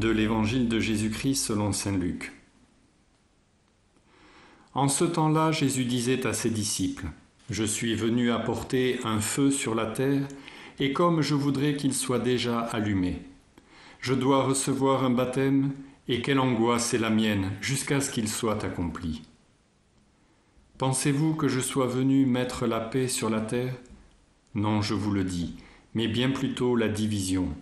de l'Évangile de Jésus-Christ selon Saint Luc. En ce temps-là, Jésus disait à ses disciples, Je suis venu apporter un feu sur la terre, et comme je voudrais qu'il soit déjà allumé. Je dois recevoir un baptême, et quelle angoisse est la mienne jusqu'à ce qu'il soit accompli. Pensez-vous que je sois venu mettre la paix sur la terre? Non, je vous le dis, mais bien plutôt la division.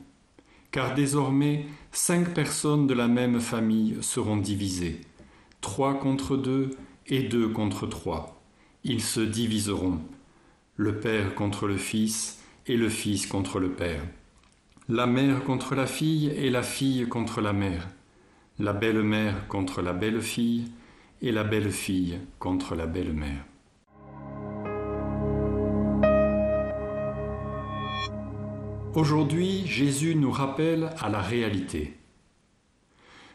Car désormais, cinq personnes de la même famille seront divisées, trois contre deux et deux contre trois. Ils se diviseront, le Père contre le Fils et le Fils contre le Père, la mère contre la fille et la fille contre la mère, la belle-mère contre la belle-fille et la belle-fille contre la belle-mère. Aujourd'hui, Jésus nous rappelle à la réalité.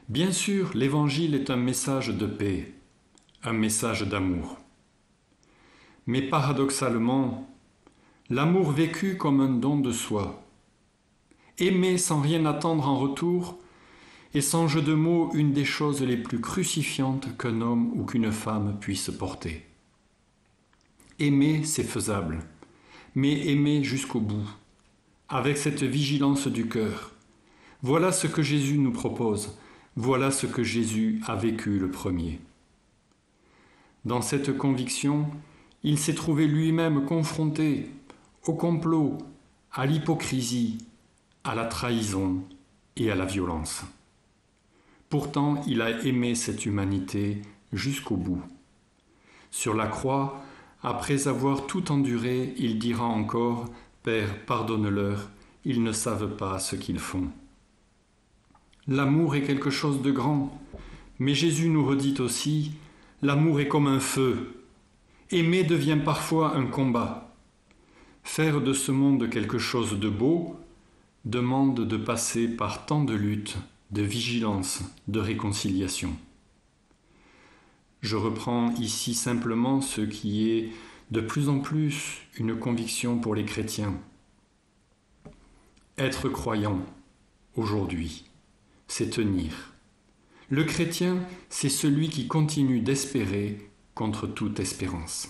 Bien sûr, l'Évangile est un message de paix, un message d'amour. Mais paradoxalement, l'amour vécu comme un don de soi, aimer sans rien attendre en retour, est sans jeu de mots une des choses les plus crucifiantes qu'un homme ou qu'une femme puisse porter. Aimer, c'est faisable, mais aimer jusqu'au bout, avec cette vigilance du cœur. Voilà ce que Jésus nous propose, voilà ce que Jésus a vécu le premier. Dans cette conviction, il s'est trouvé lui-même confronté au complot, à l'hypocrisie, à la trahison et à la violence. Pourtant, il a aimé cette humanité jusqu'au bout. Sur la croix, après avoir tout enduré, il dira encore Père, pardonne-leur, ils ne savent pas ce qu'ils font. L'amour est quelque chose de grand, mais Jésus nous redit aussi L'amour est comme un feu. Aimer devient parfois un combat. Faire de ce monde quelque chose de beau demande de passer par tant de luttes, de vigilance, de réconciliation. Je reprends ici simplement ce qui est de plus en plus une conviction pour les chrétiens. Être croyant, aujourd'hui, c'est tenir. Le chrétien, c'est celui qui continue d'espérer contre toute espérance.